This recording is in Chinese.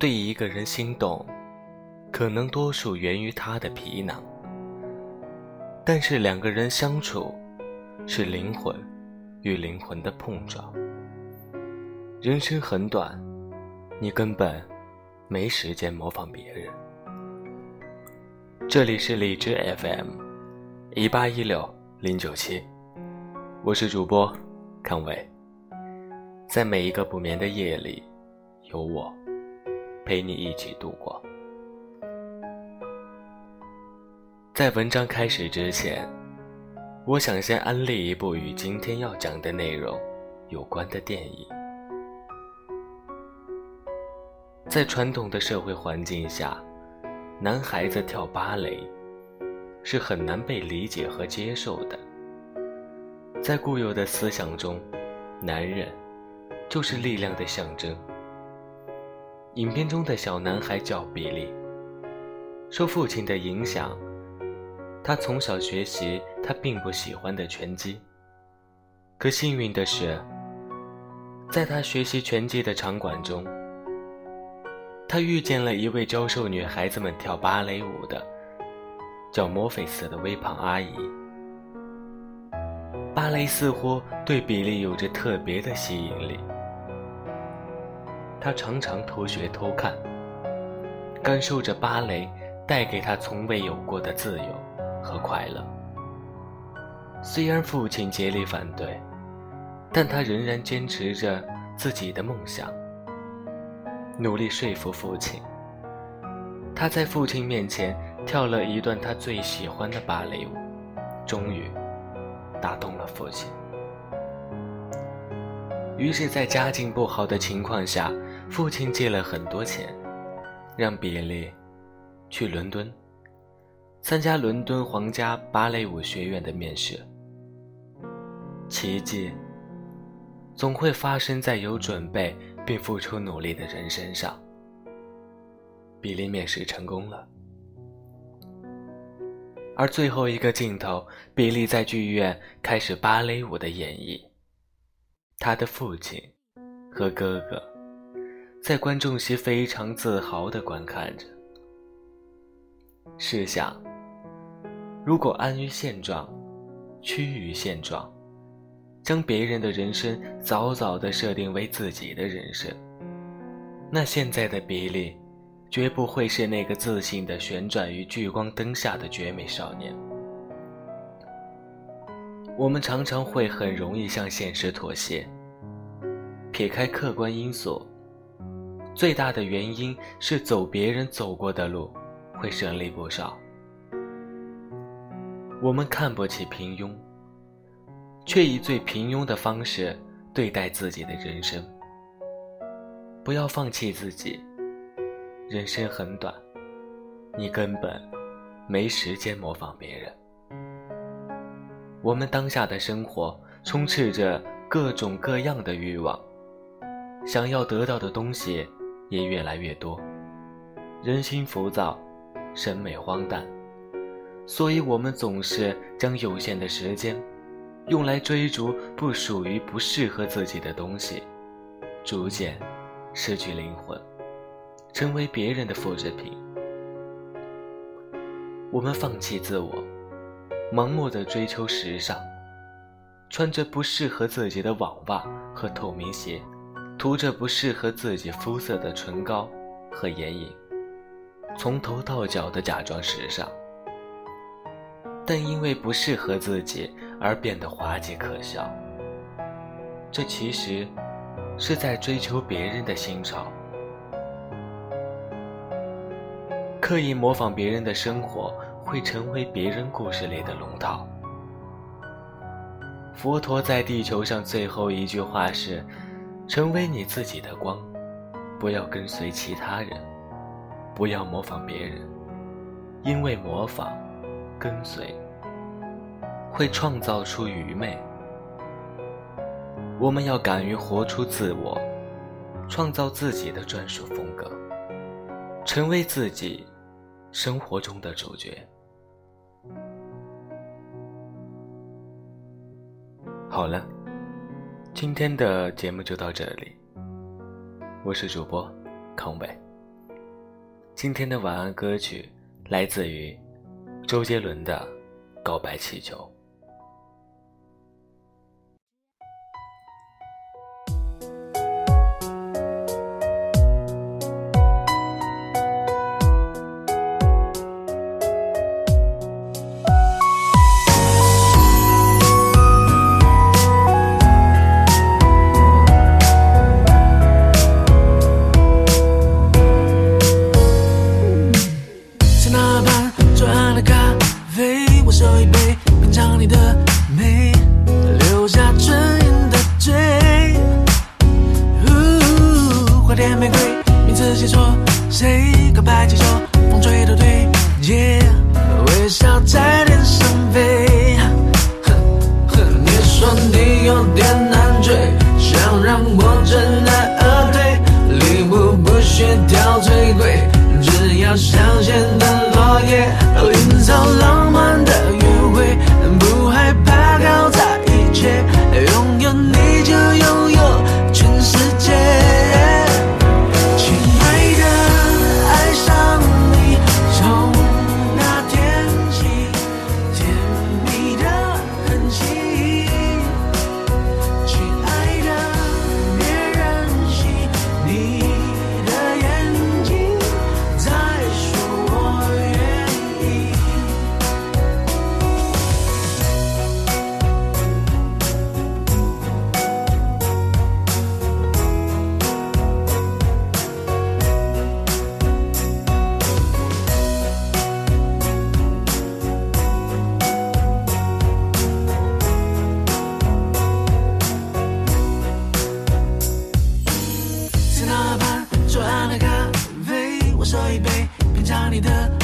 对一个人心动，可能多数源于他的皮囊。但是两个人相处，是灵魂与灵魂的碰撞。人生很短，你根本没时间模仿别人。这里是荔枝 FM，一八一六零九七，我是主播康伟。在每一个不眠的夜里，有我陪你一起度过。在文章开始之前，我想先安利一部与今天要讲的内容有关的电影。在传统的社会环境下，男孩子跳芭蕾是很难被理解和接受的。在固有的思想中，男人就是力量的象征。影片中的小男孩叫比利，受父亲的影响。他从小学习他并不喜欢的拳击，可幸运的是，在他学习拳击的场馆中，他遇见了一位教授女孩子们跳芭蕾舞的，叫墨菲斯的微胖阿姨。芭蕾似乎对比利有着特别的吸引力，他常常偷学偷看，感受着芭蕾带给他从未有过的自由。和快乐。虽然父亲竭力反对，但他仍然坚持着自己的梦想，努力说服父亲。他在父亲面前跳了一段他最喜欢的芭蕾舞，终于打动了父亲。于是，在家境不好的情况下，父亲借了很多钱，让比利去伦敦。参加伦敦皇家芭蕾舞学院的面试。奇迹总会发生在有准备并付出努力的人身上。比利面试成功了，而最后一个镜头，比利在剧院开始芭蕾舞的演绎。他的父亲和哥哥在观众席非常自豪地观看着。试想。如果安于现状，趋于现状，将别人的人生早早地设定为自己的人生，那现在的比利，绝不会是那个自信地旋转于聚光灯下的绝美少年。我们常常会很容易向现实妥协，撇开客观因素，最大的原因是走别人走过的路，会省力不少。我们看不起平庸，却以最平庸的方式对待自己的人生。不要放弃自己，人生很短，你根本没时间模仿别人。我们当下的生活充斥着各种各样的欲望，想要得到的东西也越来越多，人心浮躁，审美荒诞。所以，我们总是将有限的时间用来追逐不属于、不适合自己的东西，逐渐失去灵魂，成为别人的复制品。我们放弃自我，盲目的追求时尚，穿着不适合自己的网袜和透明鞋，涂着不适合自己肤色的唇膏和眼影，从头到脚的假装时尚。但因为不适合自己而变得滑稽可笑，这其实是在追求别人的新潮，刻意模仿别人的生活，会成为别人故事里的龙套。佛陀在地球上最后一句话是：“成为你自己的光，不要跟随其他人，不要模仿别人，因为模仿。”跟随会创造出愚昧。我们要敢于活出自我，创造自己的专属风格，成为自己生活中的主角。好了，今天的节目就到这里。我是主播康伟，今天的晚安歌曲来自于周杰伦的《告白气球》。最贵，只要香榭的。